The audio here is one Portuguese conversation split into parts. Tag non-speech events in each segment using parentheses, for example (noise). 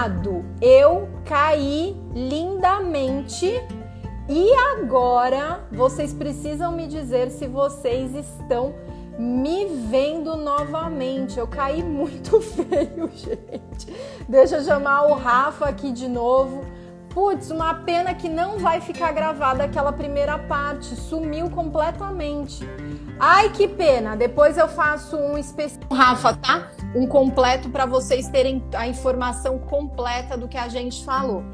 errado. Eu caí lindamente. E agora vocês precisam me dizer se vocês estão me vendo novamente. Eu caí (laughs) muito feio, gente. Deixa eu chamar o Rafa aqui de novo. Putz, uma pena que não vai ficar gravada aquela primeira parte, sumiu completamente. Ai, que pena. Depois eu faço um especial, Rafa, tá? Um completo para vocês terem a informação completa do que a gente falou.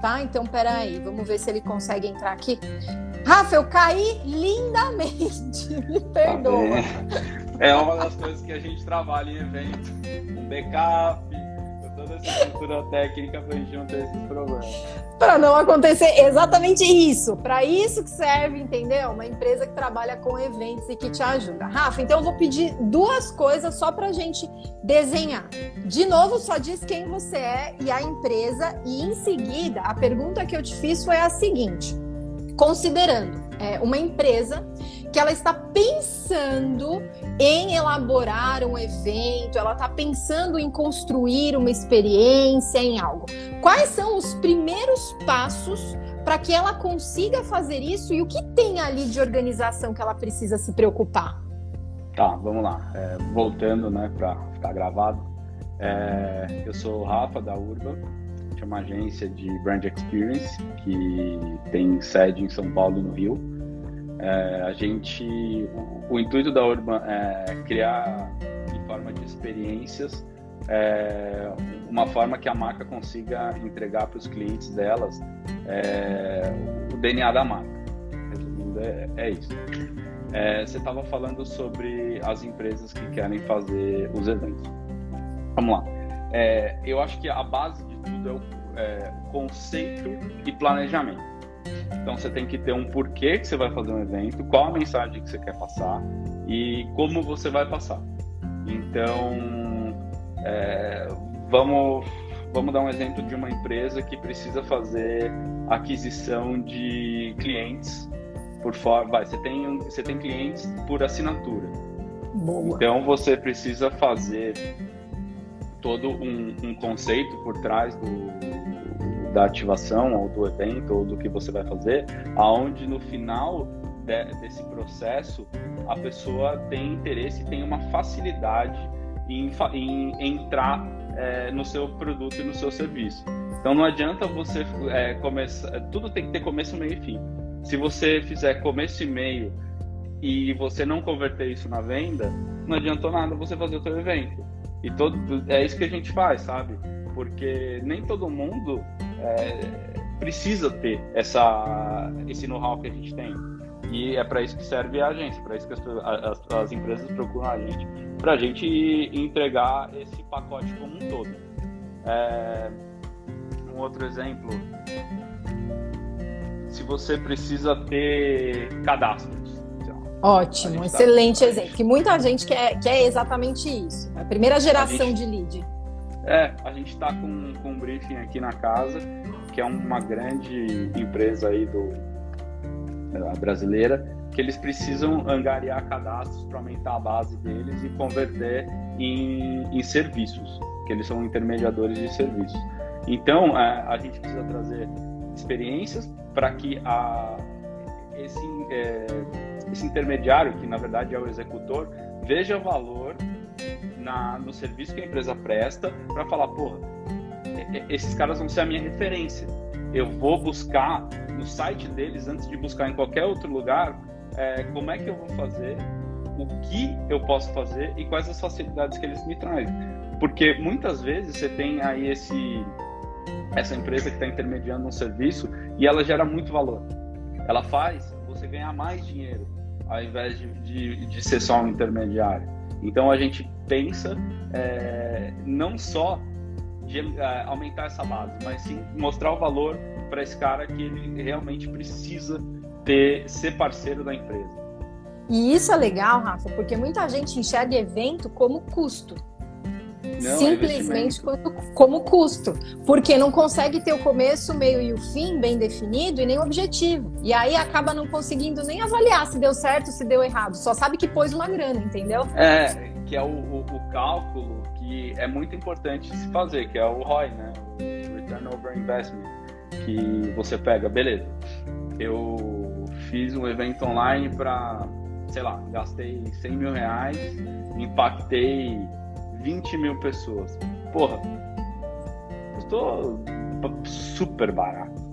Tá? Então, peraí, vamos ver se ele consegue entrar aqui. Rafa, eu caí lindamente. (laughs) Me perdoa. é uma das coisas que a gente trabalha em evento. Um backup, essa estrutura técnica para ter esses problemas. Para não acontecer exatamente isso. Para isso que serve, entendeu? Uma empresa que trabalha com eventos e que te ajuda. Rafa, então eu vou pedir duas coisas só para gente desenhar. De novo, só diz quem você é e a empresa. E em seguida, a pergunta que eu te fiz foi a seguinte considerando é, uma empresa que ela está pensando em elaborar um evento, ela está pensando em construir uma experiência em algo. Quais são os primeiros passos para que ela consiga fazer isso e o que tem ali de organização que ela precisa se preocupar? Tá, vamos lá. É, voltando, né, para ficar gravado. É, eu sou o Rafa da Urban é uma agência de brand experience que tem sede em São Paulo e no Rio. É, a gente, o, o, intuito da Urban é criar em forma de experiências é, uma forma que a marca consiga entregar para os clientes delas é, o DNA da marca. Resumindo, é, é isso. É, você estava falando sobre as empresas que querem fazer os eventos. Vamos lá. É, eu acho que a base de tudo é o, é o, conceito e planejamento. Então você tem que ter um porquê que você vai fazer um evento, qual a mensagem que você quer passar e como você vai passar. Então é, vamos vamos dar um exemplo de uma empresa que precisa fazer aquisição de clientes por fora. Vai, você tem você tem clientes por assinatura. Boa. Então você precisa fazer todo um, um conceito por trás do, da ativação ou do evento ou do que você vai fazer, aonde no final de, desse processo a pessoa tem interesse tem uma facilidade em, em entrar é, no seu produto e no seu serviço. Então não adianta você é, começar, tudo tem que ter começo, meio e fim. Se você fizer começo e meio e você não converter isso na venda, não adiantou nada você fazer o seu evento. E todo, é isso que a gente faz, sabe? Porque nem todo mundo é, precisa ter essa, esse know-how que a gente tem. E é para isso que serve a agência, para isso que as, as, as, empresas procuram a gente, para a gente entregar esse pacote como um todo. É, um outro exemplo, se você precisa ter cadastros, Ótimo, excelente tá... exemplo. Que muita gente quer, quer exatamente isso. A primeira geração a gente... de lead. É, a gente está com, com um briefing aqui na casa, que é uma grande empresa aí do, brasileira, que eles precisam angariar cadastros para aumentar a base deles e converter em, em serviços, que eles são intermediadores de serviços. Então, a, é, a gente precisa trazer experiências para que a, esse, é, esse intermediário, que na verdade é o executor, veja valor na, no serviço que a empresa presta para falar, porra, esses caras vão ser a minha referência. Eu vou buscar no site deles, antes de buscar em qualquer outro lugar, é, como é que eu vou fazer, o que eu posso fazer e quais as facilidades que eles me trazem. Porque muitas vezes você tem aí esse, essa empresa que está intermediando um serviço e ela gera muito valor. Ela faz você ganhar mais dinheiro ao invés de, de, de ser só um intermediário. Então a gente pensa é, não só de é, aumentar essa base, mas sim mostrar o valor para esse cara que ele realmente precisa ter ser parceiro da empresa. E isso é legal, Rafa, porque muita gente enxerga evento como custo. Não, simplesmente como, como custo, porque não consegue ter o começo, o meio e o fim bem definido e nem o objetivo. E aí acaba não conseguindo nem avaliar se deu certo, se deu errado. Só sabe que pôs uma grana, entendeu? É, que é o, o, o, cálculo que é muito importante se fazer, que é o ROI, né? Return Over Investment, que você pega, beleza, eu fiz um evento online para, sei lá, gastei 100 mil reais, impactei 20 mil pessoas. Porra, custou super barato.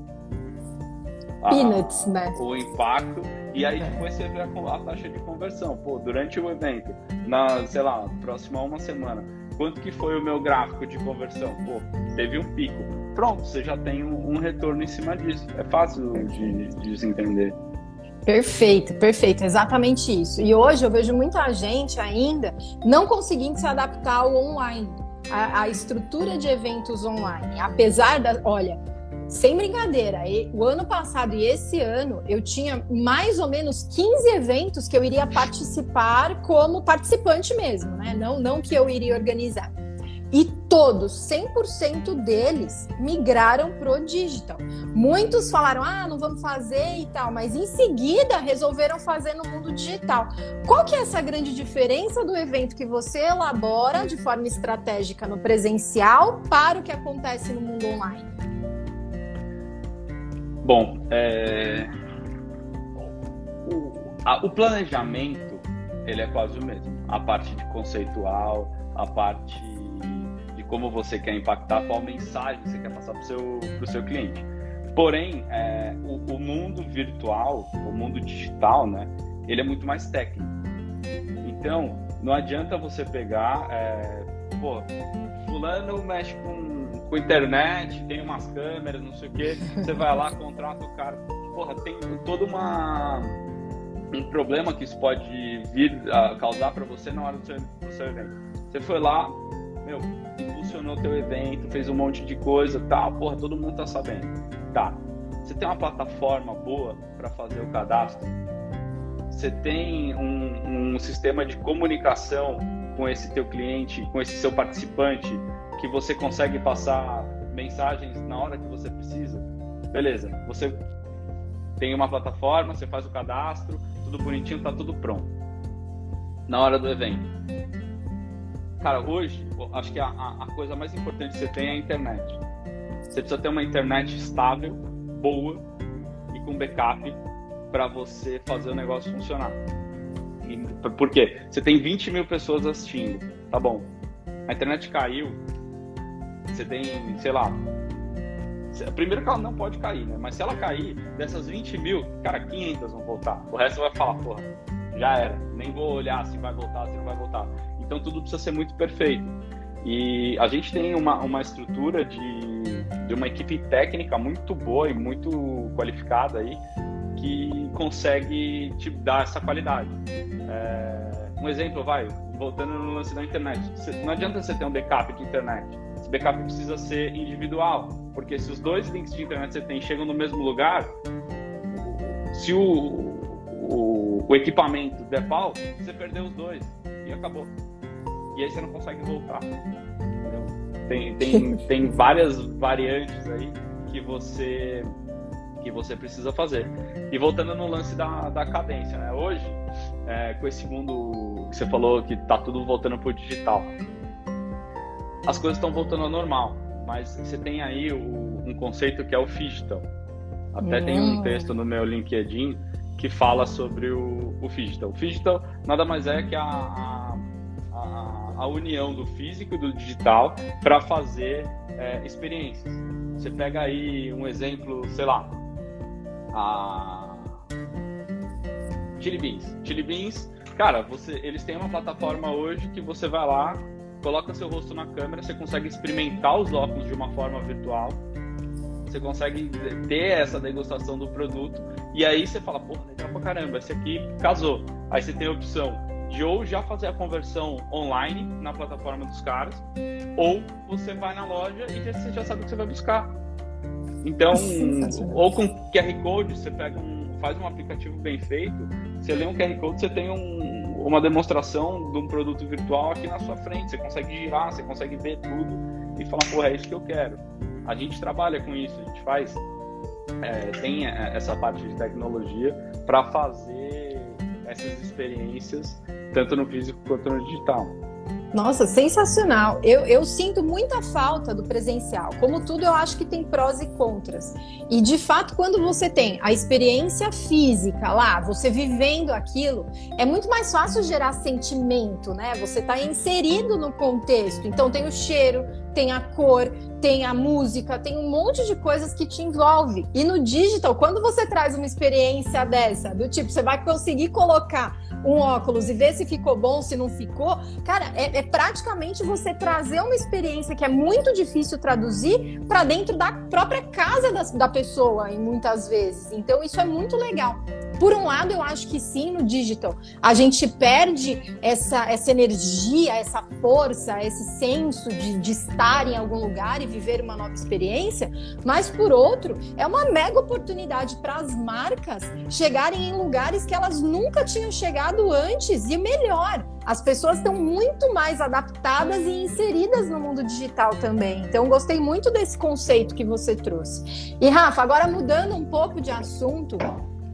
Peanuts, né? O impacto. E aí depois você vê a, a, taxa de conversão. Pô, durante o evento, na, sei lá, próxima uma semana, quanto que foi o meu gráfico de conversão? Pô, teve um pico. Pronto, você já tem um, um retorno em cima disso. É fácil de, de se entender. Perfeito, perfeito, exatamente isso. E hoje eu vejo muita gente ainda não conseguindo se adaptar ao online, à, estrutura de eventos online. Apesar da, olha, sem brincadeira, o ano passado e esse ano eu tinha mais ou menos 15 eventos que eu iria participar como participante mesmo, né? Não, não que eu iria organizar. Todos, 100% deles, migraram pro digital. Muitos falaram, ah, não vamos fazer e tal, mas em seguida resolveram fazer no mundo digital. Qual que é essa grande diferença do evento que você elabora de forma estratégica no presencial para o que acontece no mundo online? Bom, é... o, a, o planejamento ele é quase o mesmo. A parte de conceitual, a parte como você quer impactar, qual mensagem você quer passar para o seu, seu cliente. Porém, é, o, o, mundo virtual, o mundo digital, né, ele é muito mais técnico. Então, não adianta você pegar, é, pô, fulano mexe com com internet, tem umas câmeras, não sei o quê. Você vai lá, contrata o cara. Porra, tem todo uma um problema que isso pode vir a causar para você na hora do seu, do seu evento. Você foi lá, meu, impulsionou teu evento, fez um monte de coisa, tal, tá, porra, todo mundo tá sabendo. Tá. Você tem uma plataforma boa para fazer o cadastro? Você tem um, um sistema de comunicação com esse teu cliente, com esse seu participante que você consegue passar mensagens na hora que você precisa, beleza. Você tem uma plataforma, você faz o cadastro, tudo bonitinho, tá tudo pronto. Na hora do evento. Cara, hoje, acho que a, a coisa mais importante que você tem é a internet. Você precisa ter uma internet estável, boa e com backup para você fazer o negócio funcionar. E, por quê? Você tem 20 mil pessoas assistindo, tá bom. A internet caiu, você tem, sei lá. Primeiro que ela não pode cair, né? Mas se ela cair, dessas 20 mil, cara, 500 vão voltar. O resto vai falar, porra, já era. Nem vou olhar se vai voltar, se não vai voltar. Então tudo precisa ser muito perfeito. E a gente tem uma, uma estrutura de, de uma equipe técnica muito boa e muito qualificada aí que consegue te dar essa qualidade. É, um exemplo, vai, voltando no lance da internet. Não adianta você ter um backup de internet esse backup precisa ser individual, porque se os dois links de internet que você tem chegam no mesmo lugar, se o, o, o equipamento der pau, você perdeu os dois e acabou. E aí você não consegue voltar. Entendeu? Tem, (laughs) tem, tem várias variantes aí que você que você precisa fazer. E voltando no lance da, da cadência, né? Hoje, é, com esse mundo que você falou que tá tudo voltando pro digital, as coisas estão voltando ao normal. Mas você tem aí o, um conceito que é o digital. Até tem um hum. texto no meu LinkedIn que fala sobre o, o digital. O digital nada mais é que a, a, a, união do físico e do digital para fazer é, experiências. Você pega aí um exemplo, sei lá, a Chili Beans. Chili Beans, cara, você, eles têm uma plataforma hoje que você vai lá, coloca seu rosto na câmera, você consegue experimentar os óculos de uma forma virtual, você consegue ter essa degustação do produto, e aí você fala, pô, legal pra caramba, esse aqui casou. Aí você tem a opção de ou já fazer a conversão online na plataforma dos caras, ou você vai na loja e você já sabe o que você vai buscar. Então, ou com QR Code, você pega um, faz um aplicativo bem feito, você lê um QR Code, você tem um, uma demonstração de um produto virtual aqui na sua frente. Você consegue girar, você consegue ver tudo e falar, porra, é isso que eu quero. A gente trabalha com isso, a gente faz, é, tem essa parte de tecnologia para fazer é, essas experiências, tanto no físico quanto no digital. Nossa, sensacional. Eu, eu sinto muita falta do presencial. Como tudo, eu acho que tem prós e contras. E de fato, quando você tem a experiência física lá, você vivendo aquilo, é muito mais fácil gerar sentimento, né? Você está inserido no contexto. Então, tem o cheiro, tem a cor, tem a música, tem um monte de coisas que te envolve. E no digital, quando você traz uma experiência dessa, do tipo, você vai conseguir colocar um óculos e ver se ficou bom, se não ficou, cara, é, é praticamente você trazer uma experiência que é muito difícil traduzir para dentro da própria casa da, da pessoa, em muitas vezes. Então, isso é muito legal. Por um lado, eu acho que sim, no digital, a gente perde essa, essa energia, essa força, esse senso de, de estar em algum lugar e viver uma nova experiência, mas por outro, é uma mega oportunidade para as marcas chegarem em lugares que elas nunca tinham chegado antes e melhor. As pessoas estão muito mais adaptadas e inseridas no mundo digital também. Então, gostei muito desse conceito que você trouxe. E, Rafa, agora mudando um pouco de assunto,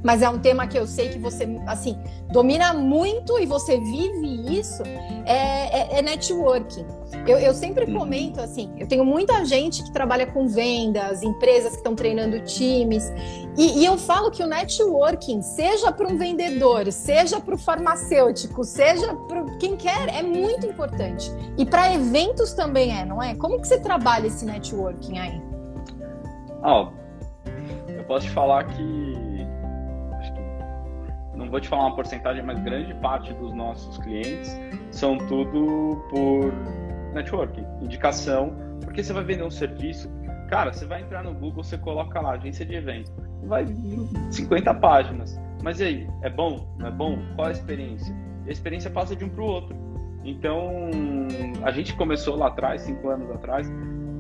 mas é um tema que eu sei que você, assim, domina muito e você vive isso, é, é, é networking. Eu, eu, sempre uhum. comento assim, eu tenho muita gente que trabalha com vendas, empresas que estão treinando times, e, e eu falo que o networking, seja para um vendedor, seja para o farmacêutico, seja para quem quer, é muito importante. E para eventos também é, não é? Como que você trabalha esse networking aí? Oh, eu posso te falar que não vou te falar uma porcentagem, mas grande parte dos nossos clientes são tudo por networking, indicação, porque você vai vender um serviço, cara, você vai entrar no Google, você coloca lá, agência de evento, vai 50 páginas, mas e aí, é bom? Não é bom? Qual a experiência? E a experiência passa de um para o outro. Então, a gente começou lá atrás, cinco anos atrás,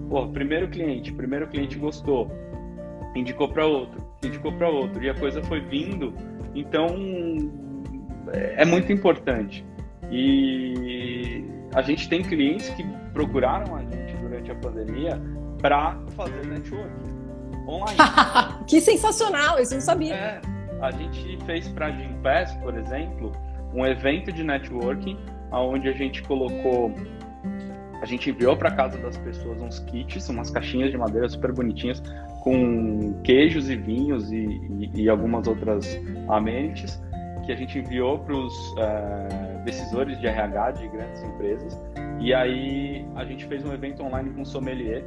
pô, primeiro cliente, primeiro cliente gostou, indicou para outro, indicou para outro, e a coisa foi vindo então, é muito importante. E a gente tem clientes que procuraram a gente durante a pandemia para fazer network online. (laughs) que sensacional, isso eu não sabia. É, a gente fez para a Gimpass, por exemplo, um evento de networking onde a gente colocou a gente enviou para casa das pessoas uns kits, umas caixinhas de madeira super bonitinhas, com queijos e vinhos e, e, e algumas outras amenities, que a gente enviou para os eh, decisores de RH de grandes empresas. E aí a gente fez um evento online com sommelier.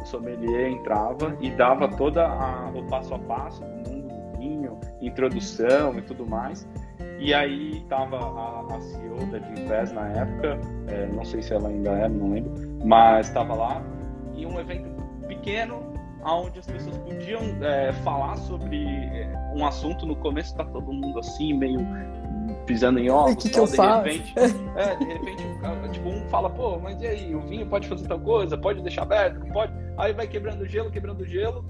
O sommelier entrava e dava toda a, o passo a passo do mundo do vinho, introdução e tudo mais. E aí estava a, a, CEO da Gimpass na época, é, não sei se ela ainda é, não lembro, mas estava lá. E um evento pequeno, onde as pessoas podiam é, falar sobre é, um assunto. No começo está todo mundo assim, meio pisando em ovos. O que, que eu de faço? Repente, é, de repente, tipo, um fala, pô, mas e aí, o vinho pode fazer tal coisa? Pode deixar aberto? Não pode? Aí vai quebrando gelo, quebrando gelo.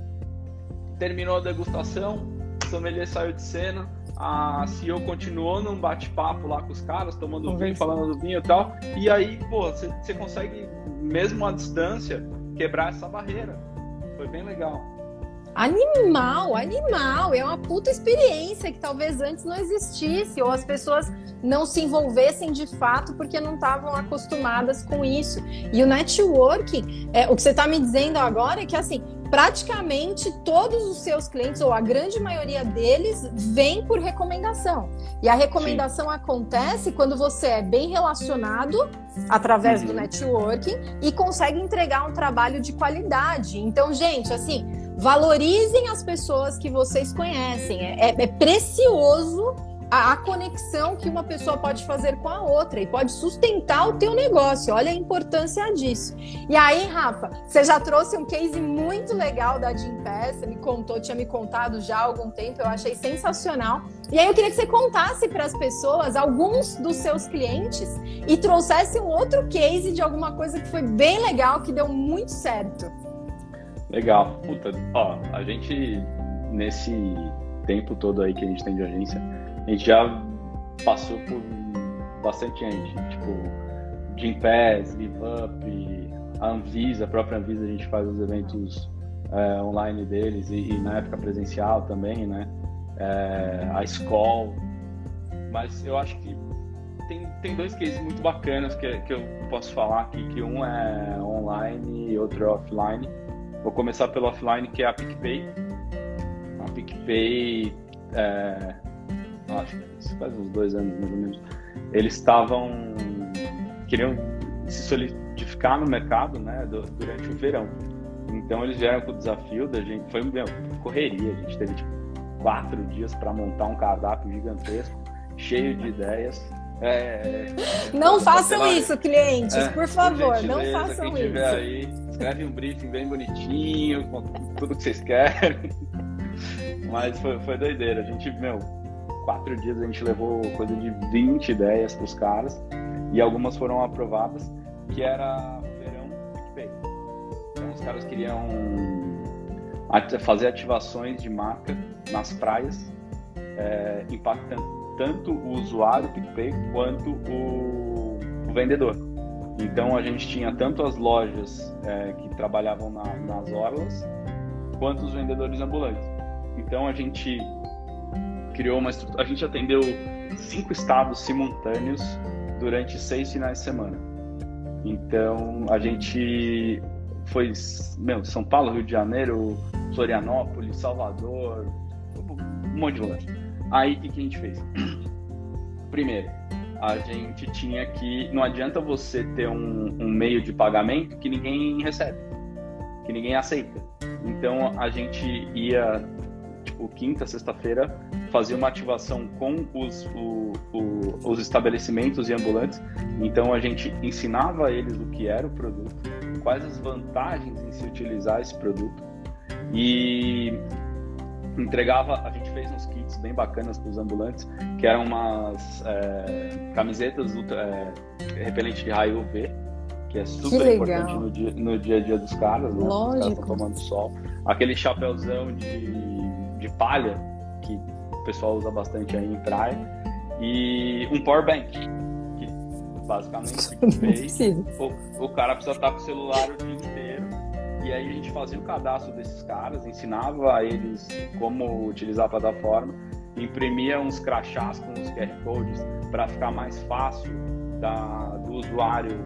Terminou a degustação, o sommelier saiu de cena a CEO continuou num bate-papo lá com os caras, tomando vinho, falando do vinho e tal. E aí, pô, você consegue, mesmo à distância, quebrar essa barreira. Foi bem legal. Animal, animal. É uma puta experiência que talvez antes não existisse, ou as pessoas não se envolvessem de fato porque não estavam acostumadas com isso. E o networking, é, o que você está me dizendo agora é que assim, praticamente todos os seus clientes, ou a grande maioria deles, vem por recomendação. E a recomendação Sim. acontece quando você é bem relacionado através uhum. do networking e consegue entregar um trabalho de qualidade. Então, gente, assim, valorizem as pessoas que vocês conhecem. É, é, é precioso a, a, conexão que uma pessoa pode fazer com a outra e pode sustentar o teu negócio. Olha a importância disso. E aí, Rafa, você já trouxe um case muito legal da Jim Pass, você me contou, tinha me contado já há algum tempo, eu achei sensacional. E aí eu queria que você contasse para as pessoas alguns dos seus clientes e trouxesse um outro case de alguma coisa que foi bem legal, que deu muito certo. Legal. Puta, ó, a gente nesse tempo todo aí que a gente tem de agência, a gente já passou por bastante gente, tipo Jim Pass, Give Up, a Anvisa, a própria Anvisa, a gente faz os eventos é, online deles e, e, na época presencial também, né? É, a Skoll. Mas eu acho que tem, tem dois cases muito bacanas que, que eu posso falar aqui, que um é online e outro é offline. Vou começar pelo offline, que é a PicPay. A PicPay, é, acho que faz uns dois anos mais ou menos, eles estavam, queriam se solidificar no mercado né, durante o verão. Então eles vieram com o desafio da gente, foi meu, correria, a gente teve tipo, quatro dias para montar um cardápio gigantesco, cheio de ideias. É, não façam isso, clientes, é, por favor, não façam isso. Aí, escreve um briefing bem bonitinho, com tudo que vocês querem. (laughs) Mas foi, foi doideira. A gente, meu, quatro dias a gente levou coisa de 20 ideias para os caras e algumas foram aprovadas, que era verão PicPay. Então os caras queriam fazer ativações de marca nas praias, é, impactando tanto o usuário PicPay quanto o, o vendedor. Então a gente tinha tanto as lojas é, que trabalhavam na, nas orlas quanto os vendedores ambulantes. Então a gente criou uma estrutura, a gente atendeu cinco estados simultâneos durante seis finais de semana. Então a gente foi meu, São Paulo, Rio de Janeiro, Florianópolis, Salvador, um monte de lugar. Aí o que, que a gente fez? (clears throat) Primeiro, a gente tinha que. Não adianta você ter um, um meio de pagamento que ninguém recebe, que ninguém aceita. Então a gente ia, tipo, quinta, sexta-feira, fazer uma ativação com os, o, o, os estabelecimentos e ambulantes. Então a gente ensinava eles o que era o produto, quais as vantagens em se utilizar esse produto. E entregava, a gente fez uns kits bem bacanas para os ambulantes, que eram umas é, camisetas é, repelente de raio UV, que é super que importante no dia, no dia a dia dos caras, né? Lógico. Os caras estão tomando sol. Aquele chapéuzão de, de palha, que o pessoal usa bastante aí em praia, e um power bank, que basicamente fez, o, o cara precisa estar com o celular o dia inteiro e aí a gente fazia o cadastro desses caras, ensinava a eles como utilizar a plataforma, imprimia uns crachás com os QR Codes para ficar mais fácil da, do usuário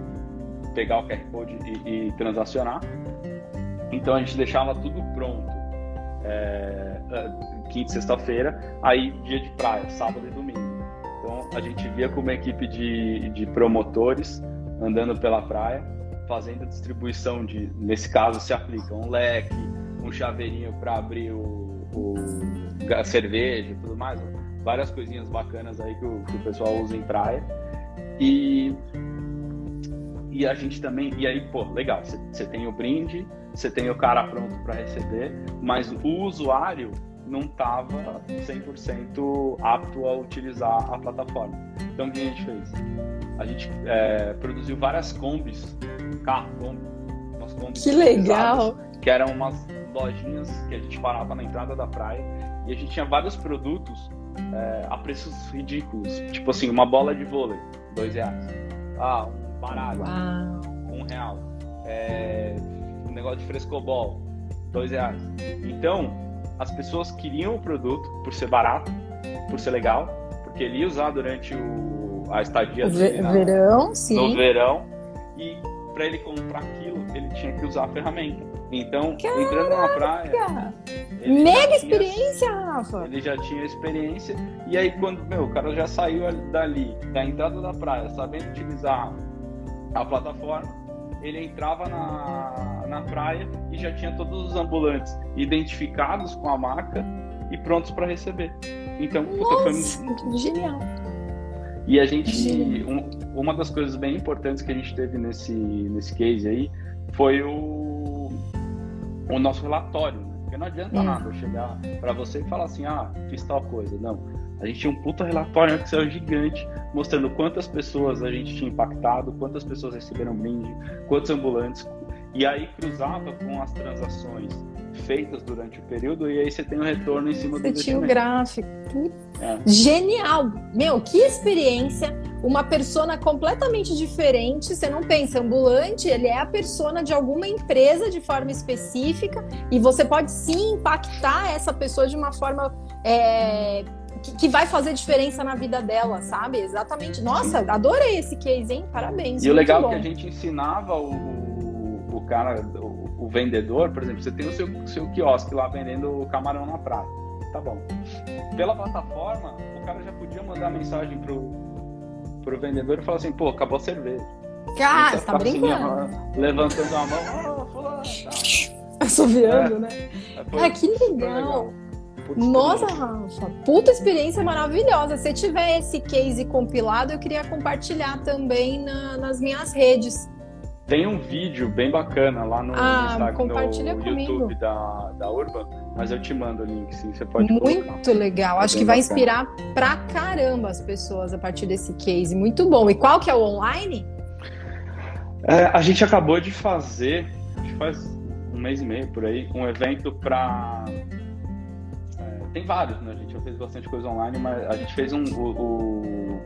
pegar o QR Code e, e transacionar. Então a gente deixava tudo pronto. É, é quinta e sexta-feira, aí dia de praia, sábado e domingo. Então a gente via como uma equipe de, de promotores andando pela praia fazendo distribuição de, nesse caso se aplica um leque, um chaveirinho para abrir o, o, a cerveja e tudo mais, várias coisinhas bacanas aí que o, que o pessoal usa em praia. E e a gente também, e aí, pô, legal, você tem o brinde, você tem o cara pronto para receber, mas o usuário não estava 100% apto a utilizar a plataforma. Então, o que a gente fez? A gente é, produziu várias combis carro, umas combis. Que legal! Que eram umas lojinhas que a gente parava na entrada da praia e a gente tinha vários produtos é, a preços ridículos. Tipo assim, uma bola de vôlei, dois reais. Ah, um baralho, Uau. um real. É, negócio de frescobol, dois reais. Então, as pessoas queriam o produto por ser barato, por ser legal, porque ele ia usar durante o, a estadia o verão, sim. no verão e para ele comprar aquilo, ele tinha que usar a ferramenta. Então, Caraca! entrando na praia. Mega experiência, Rafa! Ele já tinha experiência. E aí, quando meu, o cara já saiu dali, da entrada da praia, sabendo utilizar a plataforma, ele entrava na, na praia e já tinha todos os ambulantes identificados com a marca e prontos para receber. Então, Nossa, puta, foi genial. E a gente, um, uma das coisas bem importantes que a gente teve nesse, nesse case aí foi o, o nosso relatório. Né? Porque não adianta hum. nada eu chegar para você e falar assim, ah, fiz tal coisa. Não. A gente tinha um puta relatório que saiu gigante, mostrando quantas pessoas a gente tinha impactado, quantas pessoas receberam brinde, quantos ambulantes. E aí cruzava com as transações feitas durante o período e aí você tem o um retorno em cima do Você tinha o gráfico. É. Genial! Meu, que experiência! Uma persona completamente diferente. Você não pensa ambulante, ele é a persona de alguma empresa de forma específica e você pode sim impactar essa pessoa de uma forma é, que, que, vai fazer diferença na vida dela, sabe? Exatamente. Nossa, adorei esse case, hein? Parabéns. E o legal é que a gente ensinava o cara, o, o, vendedor, por exemplo, você tem o seu, seu quiosque lá vendendo camarão na praia. Tá bom. Pela plataforma, o cara já podia mandar mensagem pro, pro vendedor e falar assim, pô, acabou a cerveja. Cara, você tá brincando? Assim, levantando a mão, oh, fulano, tá. Assoviando, é, né? É, que legal. legal. Nossa, Rafa, puta experiência maravilhosa. Se tiver esse case compilado, eu queria compartilhar também na, nas minhas redes. Tem um vídeo bem bacana lá no, ah, Instagram, no YouTube da, da Urban, mas eu te mando o link, sim, você pode Muito colocar. legal, é acho que vai bacana. inspirar pra caramba as pessoas a partir desse case, muito bom. E qual que é o online? É, a gente acabou de fazer, acho que faz um mês e meio por aí, um evento para tem vários, né? A gente já fez bastante coisa online, mas a gente fez um, o, o,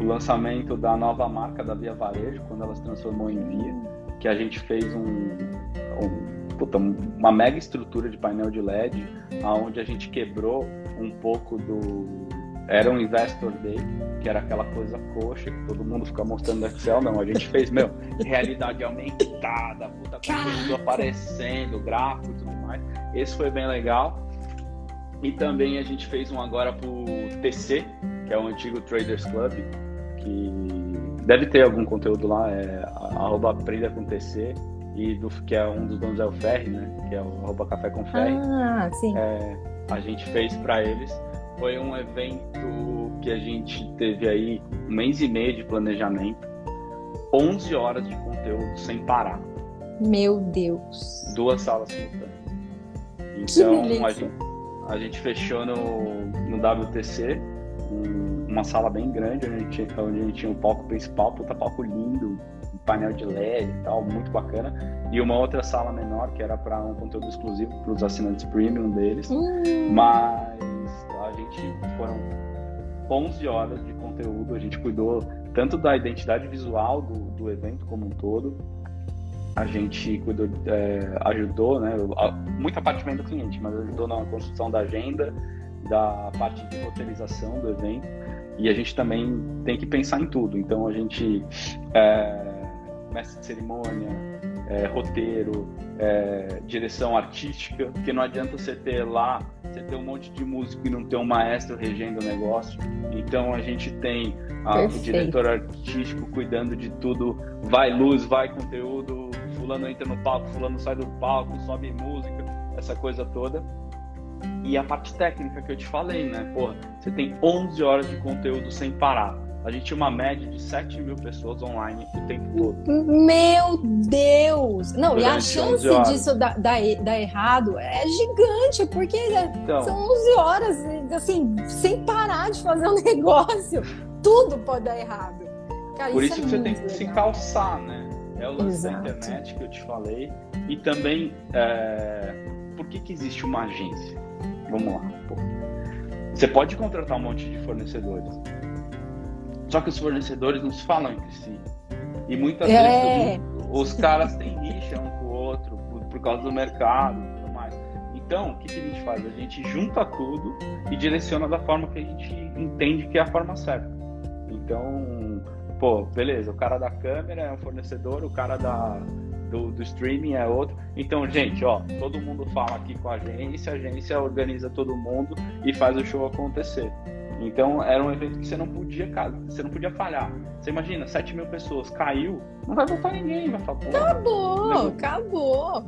o lançamento da nova marca da Via Varejo, quando ela se transformou em Via, que a gente fez um, um puta, uma mega estrutura de painel de LED, aonde a gente quebrou um pouco do era um Investor Day, que era aquela coisa coxa, que todo mundo fica mostrando no Excel. Não, a gente fez, meu, realidade aumentada, puta, tudo aparecendo, gráfico e tudo mais. Esse foi bem legal. E também a gente fez um agora pro TC, que é o antigo Traders Club, que deve ter algum conteúdo lá, é arroba aprenda TC, e do, que é um dos donos é o Ferri, né? Que é o arroba café com Ferri. Ah, sim. É, a gente fez para eles. Foi um evento que a gente teve aí um mês e meio de planejamento, 11 horas de conteúdo sem parar. Meu Deus. Duas salas simultâneas. Então, a gente, a gente fechou no, no WTC, um, uma sala bem grande, onde a, gente, onde a gente tinha um palco principal, puta palco lindo, um painel de LED e tal, muito bacana. E uma outra sala menor, que era para um conteúdo exclusivo para os assinantes premium deles. Hum. Mas a gente foram 11 horas de conteúdo, a gente cuidou tanto da identidade visual do, do evento como um todo, a gente cuidou, é, ajudou, né? Muita parte vem do cliente, mas ajudou na construção da agenda, da parte de roteirização do evento. E a gente também tem que pensar em tudo. Então a gente é, mestre de cerimônia, é, roteiro, é, direção artística, porque não adianta você ter lá, você ter um monte de músico e não ter um maestro regendo o negócio. Então a gente tem a, o diretor artístico cuidando de tudo, vai luz, vai conteúdo, fulano entra no palco, fulano sai do palco, sobe música, essa coisa toda. E a parte técnica que eu te falei, né? Porra, você tem 11 horas de conteúdo sem parar. A gente tinha uma média de 7 mil pessoas online o tempo todo. Meu Deus! Não, Durante e a chance disso dar, dar, dar, errado é gigante, porque então, são 11 horas, assim, sem parar de fazer um (laughs) negócio. Tudo pode dar errado. Cara, por isso, isso é que você tem que legal. se calçar, né? É o lance da internet que eu te falei. E também, é... por que, que existe uma agência? Vamos lá. Pô. Você pode contratar um monte de fornecedores. Só que os fornecedores não se falam entre si. E muitas é. vezes os, os, caras têm rixa um com o outro por, por causa do mercado e tudo mais. Então, o que, que a gente faz? A gente junta tudo e direciona da forma que a gente entende que é a forma certa. Então, pô, beleza, o cara da câmera é um fornecedor, o cara da, do, do, streaming é outro. Então, gente, ó, todo mundo fala aqui com a agência, a agência organiza todo mundo e faz o show acontecer. Então, era um evento que você não podia, você não podia falhar. Você imagina, 7 mil pessoas, caiu, não vai voltar ninguém, vai falar, Acabou, acabou.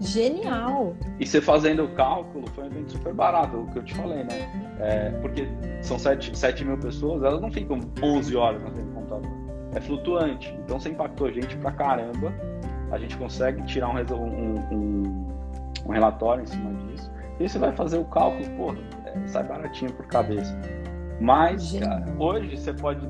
Genial! E você fazendo o cálculo, foi um evento super barato, o que eu te falei, né? É, porque são 7, 7 mil pessoas, elas não ficam 11 horas na frente do computador. É flutuante. Então você impactou a gente pra caramba. A gente consegue tirar um, um, um, um relatório em cima disso. E você vai fazer o cálculo, pô, é, sai baratinho por cabeça. Mas, cara, hoje você pode.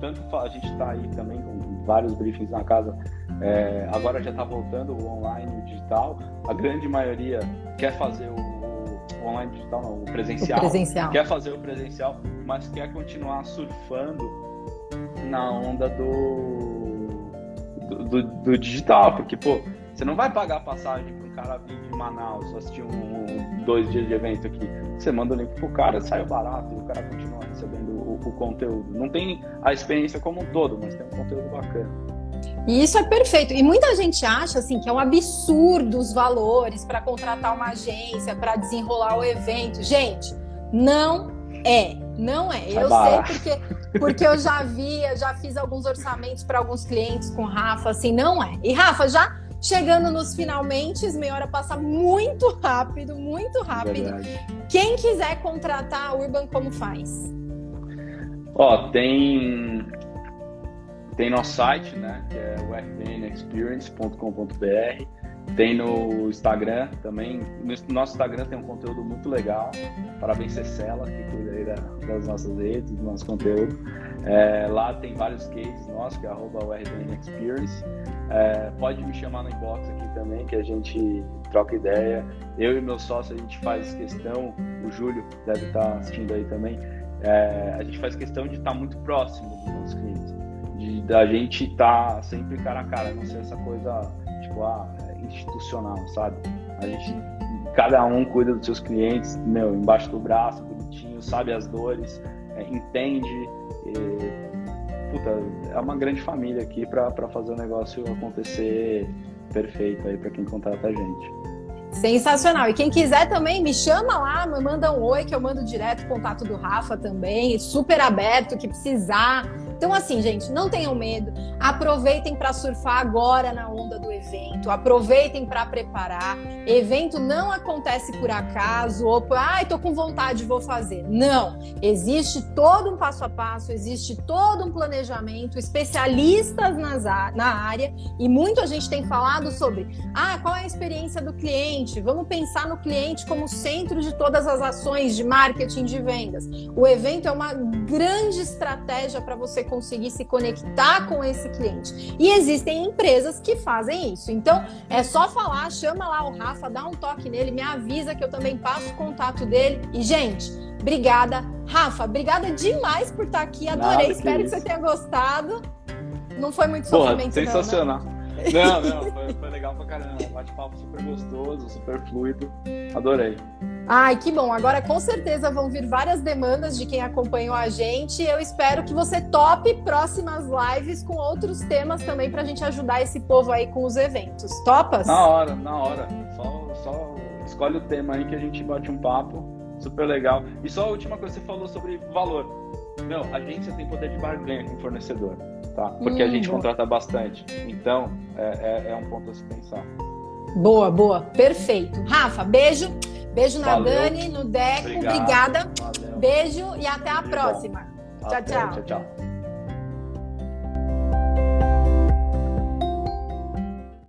Tanto a gente está aí também com vários briefings na casa é, agora já está voltando o online e o digital. A grande maioria quer fazer o, o online digital, não, o presencial, o presencial. Quer fazer o presencial, mas quer continuar surfando na onda do, do, do, do digital, porque, pô, Você não vai pagar passagem para um cara vir de Manaus assistir um, um, dois dias de evento aqui. Você manda o link pro cara, sai barato e o cara continua recebendo o, o conteúdo. Não tem a experiência como um todo, mas tem um conteúdo bacana. E isso é perfeito. E muita gente acha assim que é um absurdo os valores para contratar uma agência, para desenrolar o evento. Gente, não é. Não é. Eu sei porque, porque eu já vi, eu já fiz alguns orçamentos para alguns clientes com Rafa, assim, não é. E Rafa, já chegando nos finalmente, meia hora passa muito rápido, muito rápido. Verdade. Quem quiser contratar a Urban, como faz? Ó, tem tem nosso site, né, que é o. Tem no Instagram também. No nosso Instagram tem um conteúdo muito legal. Parabéns, Cecela, que cuida aí das nossas redes, do nosso conteúdo. É, lá tem vários cases nossos, que é arroba Experience. É, pode me chamar no inbox aqui também, que a gente troca ideia. Eu e meu sócio, a gente faz questão, o Júlio deve estar assistindo aí também, é, a gente faz questão de estar muito próximo dos nossos clientes. De, da gente estar sempre cara a cara, não ser essa coisa, tipo, ah, institucional, sabe? A gente, cada um cuida dos seus clientes, meu, embaixo do braço, bonitinho, sabe as dores, é, entende. E, puta, é uma grande família aqui para fazer o negócio acontecer perfeito aí para quem contrata a gente. Sensacional. E quem quiser também, me chama lá, me manda um oi, que eu mando direto o contato do Rafa também. Super aberto, que precisar. Então, assim, gente, não tenham medo. Aproveitem para surfar agora na onda do evento. Aproveitem para preparar. Evento não acontece por acaso ou por, ai, tô com vontade, vou fazer. Não. Existe todo um passo a passo, existe todo um planejamento, especialistas nas, na área e muito a gente tem falado sobre, ah, qual é a experiência do cliente? Vamos pensar no cliente como centro de todas as ações de marketing de vendas. O evento é uma grande estratégia para você conseguir se conectar com esse cliente. E existem empresas que fazem isso. Então, é só falar, chama lá o Rafa, dá um toque nele, me avisa que eu também passo o contato dele. E, gente, obrigada. Rafa, obrigada demais por estar aqui. Adorei, Nada, espero que, que, você tenha gostado. Não foi muito Porra, sofrimento, sensacional. Não, né? Não, não, foi, foi legal pra caramba. Bate-papo super gostoso, super fluido. Adorei. Ai, que bom. Agora com certeza vão vir várias demandas de quem acompanhou a gente. Eu espero que você tope próximas lives com outros temas também para a gente ajudar esse povo aí com os eventos. Topas? Na hora, na hora. Só, só escolhe o tema aí que a gente bate um papo. Super legal. E só a última coisa que você falou sobre valor. Meu, a agência tem poder de barganha com o fornecedor, tá? Porque hum, a gente boa. contrata bastante. Então, é, é, é um ponto a se pensar. Boa, boa. Perfeito. Rafa, beijo. Beijo na Valeu. Dani, no Deco. Obrigado. Obrigada. Valeu. Beijo e até a próxima. Tchau, tchau. Tchau, tchau.